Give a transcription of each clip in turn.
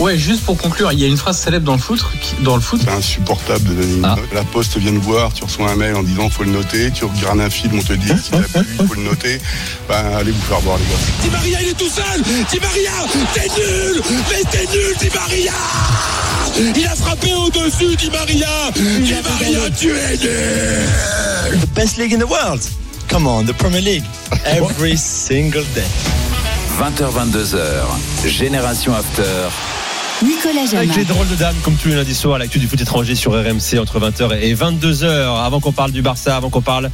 Ouais, juste pour conclure, il y a une phrase célèbre dans le foot. qui- Dans le foot. C'est insupportable de donner une Ah. note. La poste vient de voir, tu reçois un mail en disant faut le noter, tu regardes un film, on te dit si t'as plu, il faut le noter. Ben allez vous faire voir les gars. Di Maria, il est tout seul Di Maria, t'es nul Mais t'es nul, Di Maria Il a frappé au-dessus, Di Maria Di Maria, tu es nul The best league in the world. Come on, the Premier League. Every single day. 20h, 22h. Génération After. Nicolas Avec Jamin. les drôles de dames, comme tous les lundis soirs, l'actu du foot étranger sur RMC entre 20h et 22h. Avant qu'on parle du Barça, avant qu'on parle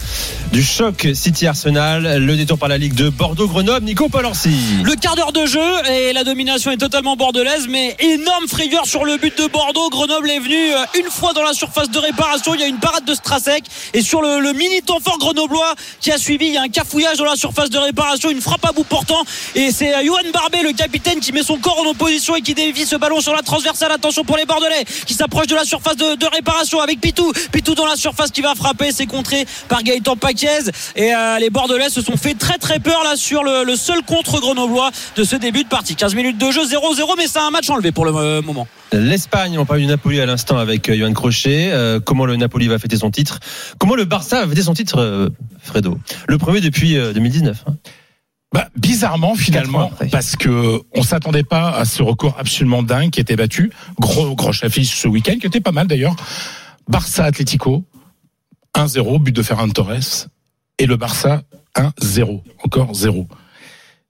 du choc City-Arsenal, le détour par la Ligue de Bordeaux-Grenoble, Nico Palancy. Le quart d'heure de jeu et la domination est totalement bordelaise, mais énorme frayeur sur le but de Bordeaux. Grenoble est venu euh, une fois dans la surface de réparation. Il y a une parade de Strasek et sur le, le mini temps fort grenoblois qui a suivi, il y a un cafouillage dans la surface de réparation, une frappe à bout portant et c'est euh, Johan Barbet, le capitaine, qui met son corps en opposition et qui dévie ce ballon sur la transversale. Attention pour les Bordelais qui s'approchent de la surface de, réparation avec Pitou. Pitou dans la surface qui va frapper, c'est contré par Gaëtan Paquez et euh, les Bordelais se sont fait très très peur là sur le, seul contre grenoblois de ce début de partie. 15 minutes de jeu, 0-0, mais c'est un match enlevé pour le euh, moment. L'Espagne, on parle du Napoli à l'instant avec euh, Johan Crochet. Comment le Napoli va fêter son titre? Comment le Barça va fêter son titre, Fredo? Le premier depuis euh, 2019. hein. Bah, bizarrement finalement, parce que on s'attendait pas à ce record absolument dingue qui était battu. Gros gros affiche ce week-end, qui était pas mal d'ailleurs. Barça Atlético 1-0, but de Ferran Torres, et le Barça 1-0, encore 0.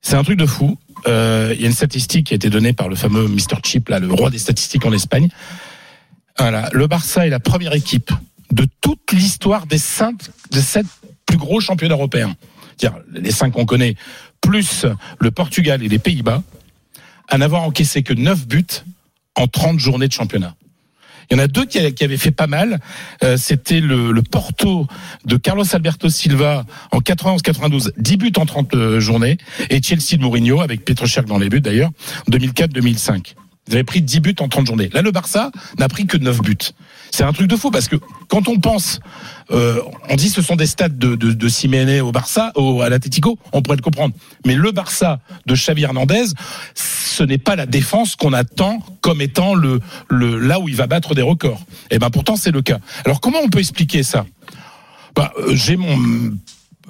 C'est un truc de fou. Euh, Il y a une statistique qui a été donnée par le fameux Mr. Chip, là, le roi des statistiques en Espagne. Voilà, le Barça est la première équipe de toute l'histoire des cinq, des sept plus gros championnats européens. C'est-à-dire les cinq qu'on connaît, plus le Portugal et les Pays-Bas, à n'avoir encaissé que 9 buts en 30 journées de championnat. Il y en a deux qui, avaient fait pas mal. Euh, C'était le, le Porto de Carlos Alberto Silva en 91-92, 10 buts en 30 euh, journées, et Chelsea de Mourinho, avec Petrucciak dans les buts d'ailleurs, en 2004-2005. Ils avaient pris 10 buts en 30 journées. Là, le Barça n'a pris que 9 buts. C'est un truc de fou parce que quand on pense, euh, on dit ce sont des stats de, de, au Barça, au, à l'Atlético, on pourrait le comprendre. Mais le Barça de Xavi Hernandez, ce n'est pas la défense qu'on attend comme étant là où il va battre des records. Et ben pourtant c'est le cas. Alors comment on peut expliquer ça? Bah, euh, J'ai mon,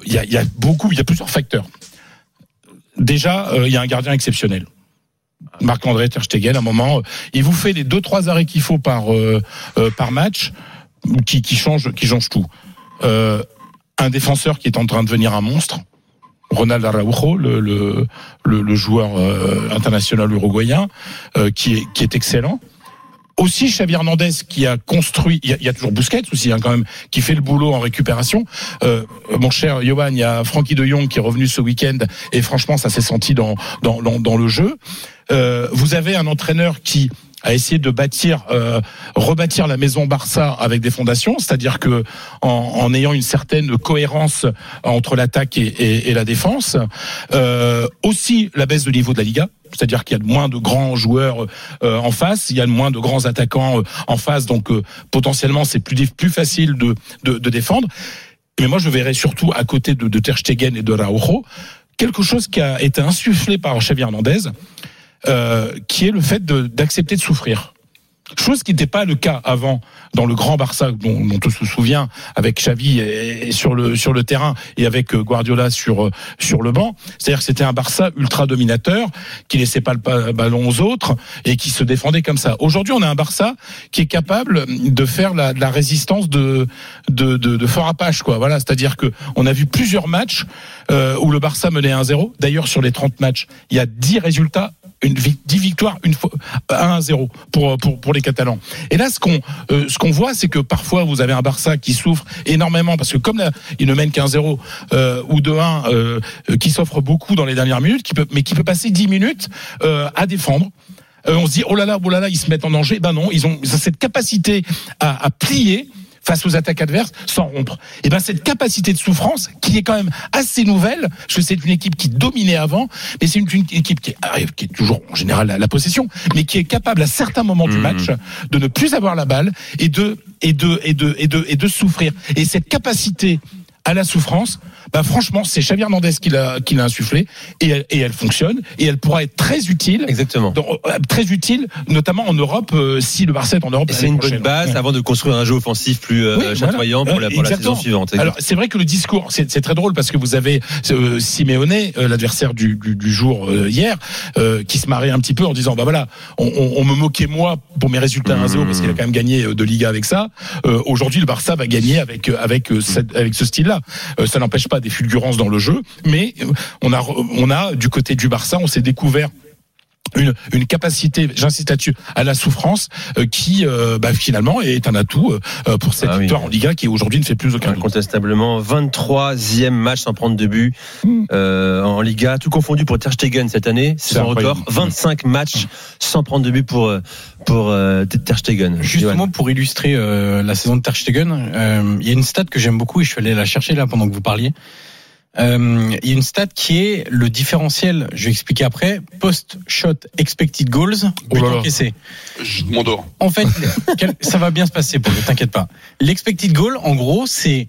il y a, il y a beaucoup, il y a plusieurs facteurs. Déjà, euh, il y a un gardien exceptionnel. Marc-André Ter Stegen, à un moment, euh, il vous fait les deux trois arrêts qu'il faut par euh, euh, par match, qui qui change qui change tout. Euh, un défenseur qui est en train de devenir un monstre, Ronald Araujo, le le, le, le joueur euh, international uruguayen, qui est qui est excellent. Aussi Xavi Hernandez qui a construit, il y a, il y a toujours Busquets aussi hein, quand même, qui fait le boulot en récupération. Mon cher Johan, il y a Frankie de Jong qui est revenu ce week-end et franchement ça s'est senti dans, dans, dans, dans le jeu. Euh, vous avez un entraîneur qui a essayé de bâtir, euh, rebâtir la maison Barça avec des fondations, c'est-à-dire que en, en ayant une certaine cohérence entre l'attaque et, et, et la défense. Euh, aussi la baisse de niveau de la Liga, c'est-à-dire qu'il y a moins de grands joueurs euh, en face, il y a moins de grands attaquants euh, en face, donc euh, potentiellement c'est plus plus facile de, de, de défendre. Mais moi je verrais surtout à côté de, de Ter Stegen et de Araujo quelque chose qui a été insufflé par Xavi Hernandez, euh, qui est le fait d'accepter de, souffrir. Chose qui n'était pas le cas avant dans le grand Barça dont, on se souvient avec Xavi sur le terrain et avec euh, Guardiola sur euh, sur le banc. C'est-à-dire que c'était un Barça ultra dominateur qui laissait pas le ballon aux autres et qui se défendait comme ça. Aujourd'hui, on a un Barça qui est capable de faire la, la résistance de de, de, de fort Apache quoi. Voilà, c'est-à-dire que on a vu plusieurs matchs où le Barça menait 1-0. D'ailleurs, sur les 30 matchs, il y a 10 résultats une vi- 10 victoires une fois 1 à 0 pour pour pour les Catalans. Et là ce qu'on euh, ce qu'on voit c'est que parfois vous avez un Barça qui souffre énormément parce que comme là, il ne mène qu'un 0 euh, ou 2-1 euh, euh, qui s'offre beaucoup dans les dernières minutes qui peut mais qui peut passer 10 minutes euh, à défendre euh, on se dit oh là là, oh là là, ils se mettent en danger. Ben non, ils ont ils ont cette capacité à, à plier face aux attaques adverses sans rompre. Et ben cette capacité de souffrance qui est quand même assez nouvelle, parce que c'est une équipe qui dominait avant, mais c'est une, une équipe qui arrive, qui est toujours en général la, la possession, mais qui est capable à certains moments du match de ne plus avoir la balle et de et de et de et de et de souffrir. Et cette capacité à la souffrance, bah franchement, c'est Xavier Hernandez qui l'a qui l'a insufflé et elle, et elle fonctionne et elle pourra être très utile. Exactement. dans- euh, très utile, notamment en Europe, euh, si le Barça est en Europe. C'est une bonne base Ouais. avant de construire un jeu offensif plus euh, Oui, voilà. chatoyant pour, la, pour la Exactement. saison suivante. Alors c'est vrai que le discours, c'est c'est très drôle parce que vous avez euh, Simeone, euh, l'adversaire du, du, du jour euh, hier, euh, qui se marrait un petit peu en disant bah voilà, on, on, on me moquait moi pour mes résultats 1-0 parce qu'il a quand même gagné de Liga avec ça. Euh, Aujourd'hui le Barça va gagner avec avec euh, cette- avec ce style-là. Euh, ça n'empêche pas des fulgurances dans le jeu, mais euh, on a on a du côté du Barça, on s'est découvert une, une capacité, j'insiste là-dessus, à la souffrance euh, qui euh, bah, finalement est un atout euh, pour cette Ah oui. victoire en Liga qui aujourd'hui ne fait plus aucun doute. Incontestablement, 23e match sans prendre de but euh, en Liga, tout confondu pour Ter Stegen cette année, c'est son incroyable. record. 25 matchs sans prendre de but pour euh, pour euh, Ter Stegen. Justement, Johan. pour illustrer euh, la saison de Ter Stegen, euh, il y a une stat que j'aime beaucoup et je suis allé la chercher là pendant que vous parliez. Euh, il y a une stat qui est le différentiel, je vais expliquer après, post-shot expected goals, Oh but là. encaissé. Je m'endors. En fait, ça va bien se passer pour ne t'inquiète pas. L'expected goal, en gros, c'est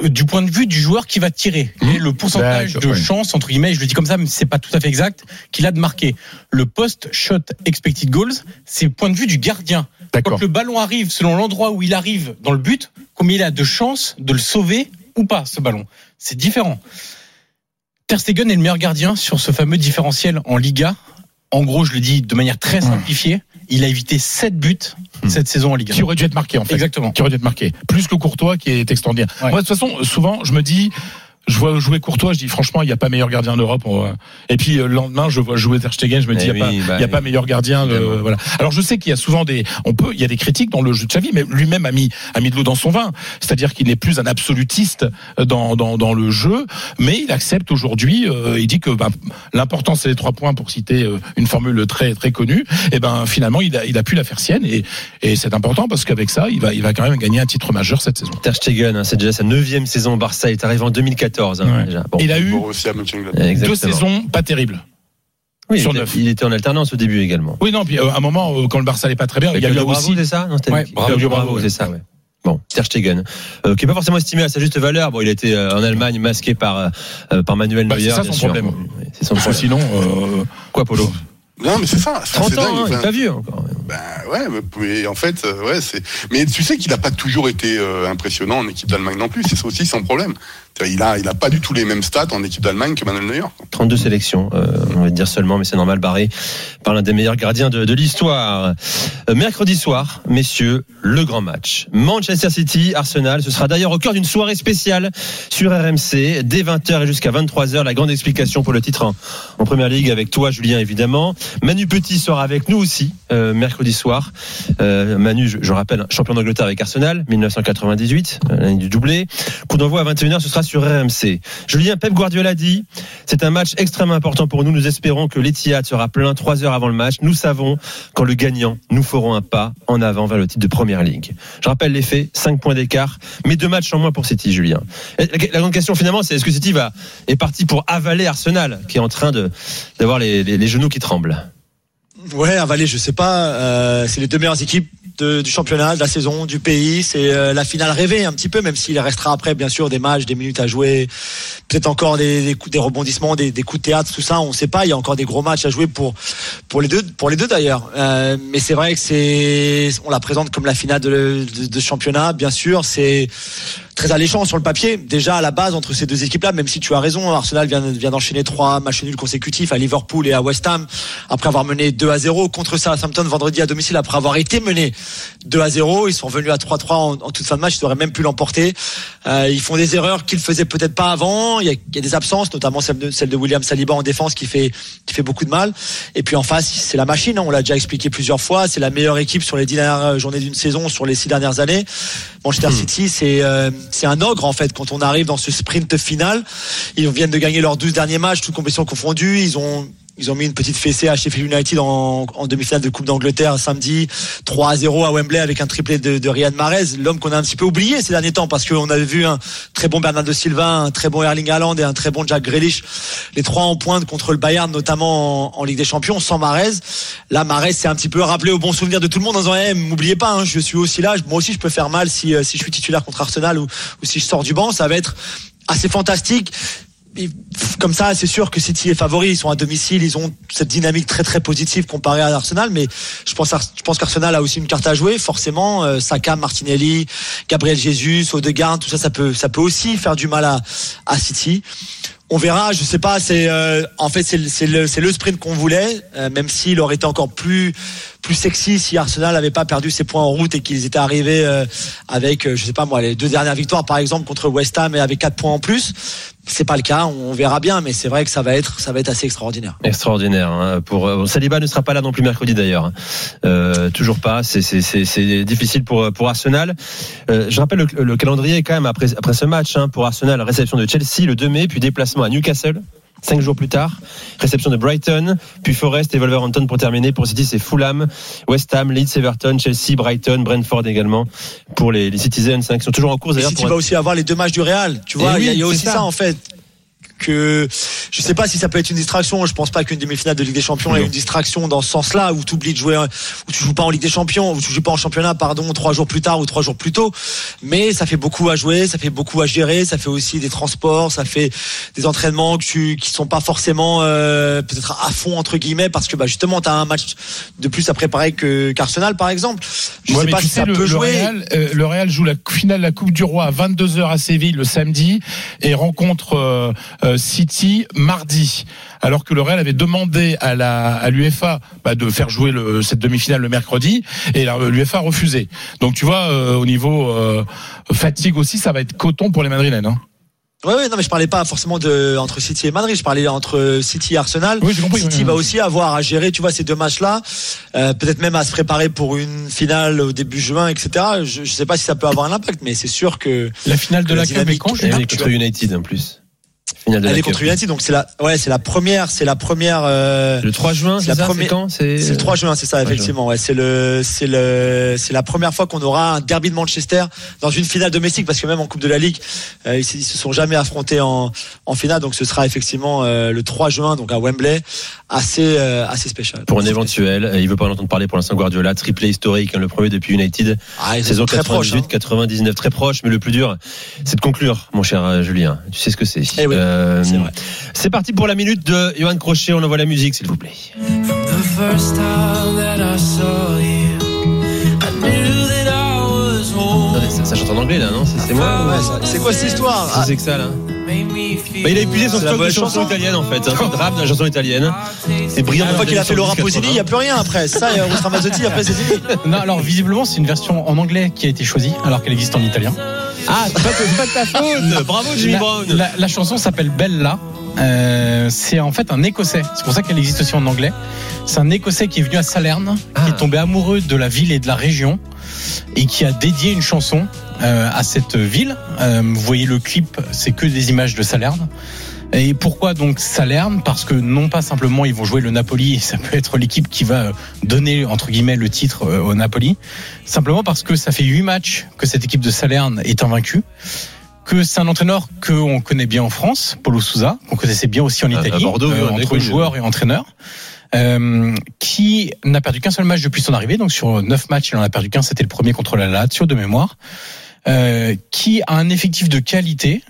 euh, du point de vue du joueur qui va tirer. Est le pourcentage de chance, entre guillemets, je le dis comme ça, mais c'est pas tout à fait exact, qu'il a de marquer. Le post-shot expected goals, c'est le point de vue du gardien. D'accord. Quand le ballon arrive, selon l'endroit où il arrive dans le but, combien il a de chances de le sauver ou pas, ce ballon. C'est différent. Ter Stegen est le meilleur gardien sur ce fameux différentiel en Liga. En gros, je le dis de manière très simplifiée, il a évité 7 buts cette saison en Liga. Qui aurait dû être marqué en fait. Exactement. Qui aurait dû être marqué. Plus que Courtois qui est extraordinaire. Ouais. Moi de toute façon, souvent je me dis. Je vois jouer Courtois, je dis franchement, il n'y a pas meilleur gardien d'Europe. Et puis euh, le lendemain, je vois jouer Ter Stegen, je me dis, il Eh n'y a, oui, pas- bah, a pas meilleur gardien. évidemment. voilà. Alors je sais qu'il y a souvent des, on peut, il y a des critiques dans le jeu de Xavi, mais lui-même a mis, a mis de l'eau dans son vin. C'est-à-dire qu'il n'est plus un absolutiste dans, dans, dans le jeu, mais il accepte aujourd'hui. euh, il dit que ben, l'important c'est les trois points pour citer euh, une formule très très connue. Et ben finalement, il a, il a pu la faire sienne et, et c'est important parce qu'avec ça, il va, il va quand même gagner un titre majeur cette saison. Ter Stegen, hein, c'est déjà sa neuvième saison au Barça. Il est arrivé en 2014 hein, Ouais. déjà. Bon. Il a eu deux saisons pas terribles. Oui, sur il, neuf. était, il était en alternance au début également. Oui, non, puis euh, à un moment, euh, quand le Barça allait pas très bien, il y a eu Bravo, aussi. c'est ça Non, Ouais. Bravo, Bravo, Bravo, ouais. c'est ça, ouais. Bon, Ter Stegen, euh, qui est pas forcément estimé à sa juste valeur. Bon, il a été euh, en Allemagne masqué par euh, par Manuel Bah, c'est Neuer. ça bien son sûr. problème. Oui, C'est son problème. sinon, euh, Quoi, Polo? Non, mais c'est ça. ça, 30 c'est ans, hein, il est pas vieux encore. Ben ouais, mais, en fait, euh, ouais, c'est. Mais tu sais qu'il n'a pas toujours été euh, impressionnant en équipe d'Allemagne non plus. C'est ça aussi son problème. Il a, il a pas du tout les mêmes stats en équipe d'Allemagne que Manuel Neuer. 32 sélections, euh, on va dire seulement, mais c'est normal, barré par l'un des meilleurs gardiens de, de l'histoire. Euh, mercredi soir, messieurs, le grand match. Manchester City, Arsenal, ce sera d'ailleurs au cœur d'une soirée spéciale sur RMC, dès 20h et jusqu'à 23h, la grande explication pour le titre en, en Première Ligue avec toi, Julien, évidemment. Manu Petit sera avec nous aussi, euh, mercredi soir. Euh, Manu, je, je rappelle, champion d'Angleterre avec Arsenal, 1998, euh, l'année du doublé. Coup d'envoi à 21h, ce sera sur RMC. Julien Pep Guardiola dit, c'est un match extrêmement important pour nous. Nous espérons que l'Etihad sera plein trois heures avant le match. Nous savons qu'en le gagnant, nous ferons un pas en avant vers le titre de Première Ligue. Je rappelle les faits, 5 points d'écart, mais deux matchs en moins pour City, Julien. La grande question finalement, c'est est-ce que City va, est parti pour avaler Arsenal, qui est en train de, d'avoir les, les- les genoux qui tremblent? Ouais, avaler, je sais pas. euh, c'est les deux meilleures équipes de- du championnat, de la saison, du pays. C'est euh, la finale rêvée un petit peu, même s'il restera après, bien sûr, des matchs, des minutes à jouer, peut-être encore des, des, coups, des rebondissements, des, des coups de théâtre, tout ça. On sait pas. Il y a encore des gros matchs à jouer pour pour les deux, pour les deux d'ailleurs. Euh, mais c'est vrai que c'est, on la présente comme la finale de, de, de championnat, bien sûr. C'est très alléchant sur le papier. Déjà à la base entre ces deux équipes-là, même si tu as raison, Arsenal vient, d'enchaîner trois matchs nuls consécutifs à Liverpool et à West Ham après avoir mené 2 à 0 contre Southampton vendredi à domicile après avoir été mené 2 à 0. Ils sont venus à 3-3 en, en toute fin de match, ils auraient même pu l'emporter. Euh, ils font des erreurs qu'ils faisaient peut-être pas avant. Il y, a, il y a des absences, notamment celle de, celle de William Saliba en défense qui fait qui fait beaucoup de mal. Et puis en face, c'est la machine. hein, on l'a déjà expliqué plusieurs fois. C'est la meilleure équipe sur les dix dernières journées d'une saison, sur les six dernières années. Manchester City, c'est euh, c'est un ogre en fait. Quand on arrive dans ce sprint final, ils viennent de gagner leurs 12 derniers matchs, toutes compétitions confondues. Ils ont ils ont mis une petite fessée à Sheffield United en, demi-finale de Coupe d'Angleterre samedi. 3 à 0 à Wembley avec un triplé de, de Riyad Mahrez, l'homme qu'on a un petit peu oublié ces derniers temps parce qu'on avait vu un très bon Bernardo Silva, un très bon Erling Haaland et un très bon Jack Grealish, les trois en pointe contre le Bayern notamment en, Ligue des Champions sans Mahrez. Là Mahrez c'est un petit peu rappelé au bon souvenir de tout le monde en disant eh, m'oubliez pas, hein, je suis aussi là, moi aussi je peux faire mal si, euh, si je suis titulaire contre Arsenal ou, ou si je sors du banc, ça va être assez fantastique comme ça, c'est sûr que City est favori. Ils sont à domicile, ils ont cette dynamique très très positive comparée à Arsenal. Mais je pense, je pense qu'Arsenal a aussi une carte à jouer. Forcément, euh, Saka, Martinelli, Gabriel Jesus, Odegaard, tout ça, ça peut, ça peut aussi faire du mal à, à City. On verra, je sais pas. C'est euh, en fait c'est le, le sprint qu'on voulait, euh, même s'il aurait été encore plus plus sexy si Arsenal n'avait pas perdu ses points en route et qu'ils étaient arrivés euh, avec, euh, je sais pas moi, les deux dernières victoires par exemple contre West Ham et avec quatre points en plus. C'est pas le cas, on verra bien, mais c'est vrai que ça va être, ça va être assez extraordinaire. Extraordinaire. Hein, pour euh, Saliba ne sera pas là non plus mercredi d'ailleurs. hein. Euh, toujours pas. C'est difficile pour pour Arsenal. Euh, je rappelle le, le calendrier quand même après après ce match hein, pour Arsenal. Réception de Chelsea le 2 mai, puis déplacement à Newcastle. Cinq jours plus tard, réception de Brighton, puis Forest et Wolverhampton pour terminer. Pour City, c'est Fulham, West Ham, Leeds, Everton, Chelsea, Brighton, Brentford également pour les, les Citizens hein, qui sont toujours en course Et d'ailleurs. si tu pour vas être- aussi avoir les deux matchs du Real, tu vois, Eh il y a- oui, il y, a aussi ça. ça. en fait que je sais pas si ça peut être une distraction. Je pense pas qu'une demi-finale de Ligue des Champions est une distraction dans ce sens-là où tu oublies de jouer, où tu joues pas en Ligue des Champions, où tu joues pas en championnat, pardon, trois jours plus tard ou trois jours plus tôt. Mais ça fait beaucoup à jouer, ça fait beaucoup à gérer, ça fait aussi des transports, ça fait des entraînements que tu, qui sont pas forcément euh, peut-être à fond entre guillemets parce que bah justement tu as un match de plus à préparer que qu'Arsenal par exemple. Je Ouais, sais pas si sais, ça le, peut le jouer. Real, euh, le Real joue la finale de la Coupe du Roi à 22h à Séville le samedi et rencontre euh, City mardi. Alors que le Real avait demandé à la à l'UEFA bah, de faire jouer le, cette demi-finale le mercredi et la- l'UEFA a refusé. Donc tu vois euh, au niveau euh, fatigue aussi ça va être coton pour les Madrilènes. Hein. Ouais, non, mais je parlais pas forcément de entre City et Madrid. Je parlais entre City et Arsenal. Oui, j'ai compris, City oui, va oui. aussi avoir à gérer, tu vois, ces deux matchs-là. Euh, Peut-être même à se préparer pour une finale au début juin, etc. Je, je sais pas si ça peut avoir un impact, mais c'est sûr que La finale de Que la la Cup est oui, contre United en plus. Finale de elle la est Cup. contre United, donc c'est la, ouais, c'est la première, c'est la première. euh, Le 3 juin, C'est la ça première- C'est le 3 juin, c'est ça, 3 juin. effectivement. Ouais, c'est le, c'est le, c'est la première fois qu'on aura un derby de Manchester dans une finale domestique, parce que même en Coupe de la Ligue, euh, ils, se- ils se sont jamais affrontés en, en finale, donc ce sera effectivement euh, le 3 juin, donc à Wembley, assez, assez spécial. Pour un éventuel, euh, il veut pas en entendre parler pour l'instant Guardiola, triplé historique, hein, le premier depuis United, Ah, saison très proches. 98, hein. 99, très proche, mais le plus dur, c'est de conclure, mon cher Julien. Tu sais ce que c'est. Eh oui, Euh, c'est parti pour la minute de Johan Crochet, on envoie la musique, s'il vous plaît. Ça, ça chante en anglais là, non? C'est moi Ouais, c'est quoi cette histoire? c'est que ça là bah, Il a épuisé son stock de chansons chanson. italiennes en fait, hein, drame de la chanson italienne. C'est brillant. Une fois qu'il a fait Laura Pausini, il n'y a plus rien après. Ça, il y a Ramazzotti, après c'est fini. Non, alors visiblement c'est une version en anglais qui a été choisie alors qu'elle existe en italien. Ah, c'est pas, c'est pas de ta faute Bravo Jimmy la, Brown la- la chanson s'appelle Bella. Euh, c'est en fait un Écossais. C'est pour ça qu'elle existe aussi en anglais. C'est un Écossais qui est venu à Salerne, qui est tombé amoureux de la ville et de la région et qui a dédié une chanson euh, à cette ville. Euh, vous voyez le clip, c'est que des images de Salerne. Et pourquoi donc Salerne? Parce que non pas simplement ils vont jouer le Napoli, ça peut être l'équipe qui va donner entre guillemets le titre euh, au Napoli, simplement parce que ça fait huit matchs que cette équipe de Salerne est invaincue que c'est un entraîneur qu'on connaît bien en France, Paulo Souza, qu'on connaissait bien aussi en à Italie, Bordeaux, euh, entre joueurs et entraîneurs, euh, qui n'a perdu qu'un seul match depuis son arrivée. Donc sur neuf matchs, il en a perdu qu'un. C'était le premier contre la Lazio de mémoire. Euh, qui a un effectif de qualité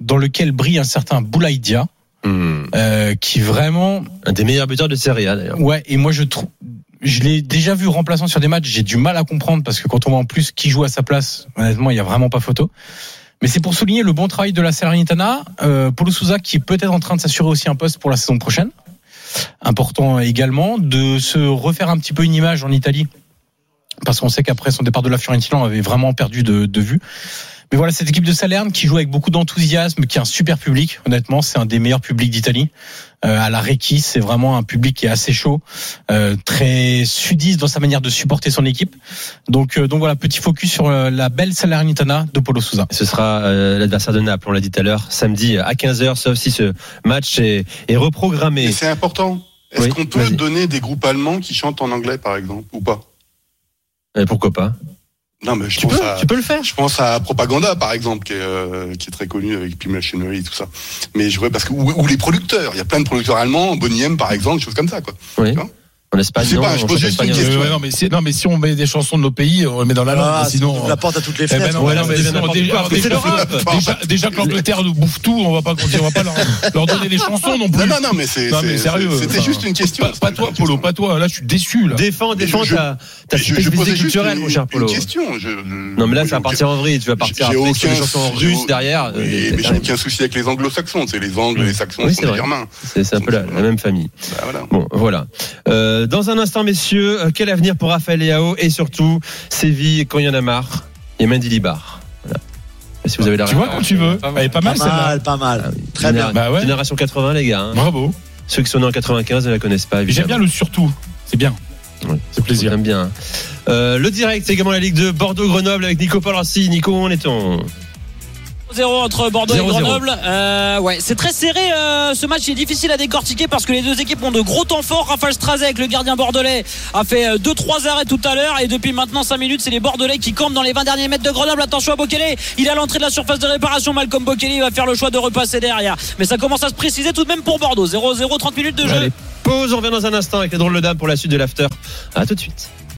dans lequel brille un certain Boulaïdia, Hmm. euh, qui vraiment Un des meilleurs buteurs de Serie A d'ailleurs. Ouais, et moi je trouve. Je l'ai déjà vu remplaçant sur des matchs, j'ai du mal à comprendre parce que quand on voit en plus qui joue à sa place, honnêtement, il y a vraiment pas photo. Mais c'est pour souligner le bon travail de la Salernitana. Euh, Paulo Souza qui est peut-être en train de s'assurer aussi un poste pour la saison prochaine. Important également de se refaire un petit peu une image en Italie. Parce qu'on sait qu'après son départ de la Fiorentina, on avait vraiment perdu de, de vue. Mais voilà, cette équipe de Salerne qui joue avec beaucoup d'enthousiasme, qui a un super public. Honnêtement, c'est un des meilleurs publics d'Italie. Euh, à la Requis, c'est vraiment un public qui est assez chaud, euh, très sudiste dans sa manière de supporter son équipe. Donc, euh, donc voilà, petit focus sur euh, la belle Salernitana de Polo Souza. Ce sera euh, l'adversaire de Naples, on l'a dit tout à l'heure, samedi à 15h, sauf si ce match est, est reprogrammé. Et c'est important. Est-ce Oui, qu'on peut donner des groupes allemands qui chantent en anglais, par exemple, ou pas? Euh, pourquoi pas? Non, mais je tu pense peux, à, tu peux le faire. je pense à Propaganda, par exemple, qui est, euh, qui est très connu avec Pim Machinery et tout ça. Mais je vois parce que ou, ou les producteurs, il y a plein de producteurs allemands, Bonnie M, par exemple, des choses comme ça, quoi. Oui. Tu vois? En Espagne, Je sais non, pas, je on pose juste une question. Ouais, non, mais si, non, mais si on met des chansons de nos pays, on les met dans la langue. Ah, sinon, on la porte à toutes les Eh ben fenêtres. non, Ouais, non, non, mais c'est sinon, n'importe déjà, que c'est déjà, l'Europe. déjà, déjà que l'Angleterre nous bouffe tout, on va pas on va pas leur, leur donner les chansons non plus. Non, non, non, mais c'est sérieux, C'était enfin, juste une question. Pas, pas toi, Polo, pas toi. Là, je suis déçu. Là. Défends, défends ta, spécificité culturelle, une, mon cher une Polo. question. Je- Non, mais là, ça va partir en vrille. Tu vas partir aucun- des chansons russes derrière. Euh, mais j'ai aucun souci avec les anglo-saxons. C'est les angles, les saxons des vrai. germains. C'est un peu la, même famille. Bah, voilà. Bon, voilà. Euh, dans un instant, messieurs, euh, quel avenir pour Raphaël Leao et surtout Séville quand il y en a marre et Mendy Libar. Voilà. Et si vous avez la Tu vois quand tu veux. Elle est pas mal Pas mal, pas mal. Ah. Très bien. Bah ouais. Génération 80, les gars. hein. Bravo. Ceux qui sont nés en 95 ne la connaissent pas. J'aime bien le surtout. C'est bien. Ouais. C'est plaisir. J'aime bien. Euh, le direct, c'est également la Ligue de Bordeaux-Grenoble avec Nico Palanci. Nico, où en est-on? 0 entre Bordeaux 0-0. et Grenoble. Euh, ouais, c'est très serré. euh, ce match est difficile à décortiquer parce que les deux équipes ont de gros temps forts. Raphaël Strazek, le gardien bordelais, a fait 2-3 arrêts tout à l'heure et depuis maintenant 5 minutes, c'est les Bordelais qui campent dans les 20 derniers mètres de Grenoble. Attention à Bokele, il est à l'entrée de la surface de réparation. Malcolm Bokele il va faire le choix de repasser derrière. Mais ça commence à se préciser tout de même pour Bordeaux. 0-0, 30 minutes de jeu. Allez, pause, on revient dans un instant avec les drôles de dames pour la suite de l'after. À tout de suite.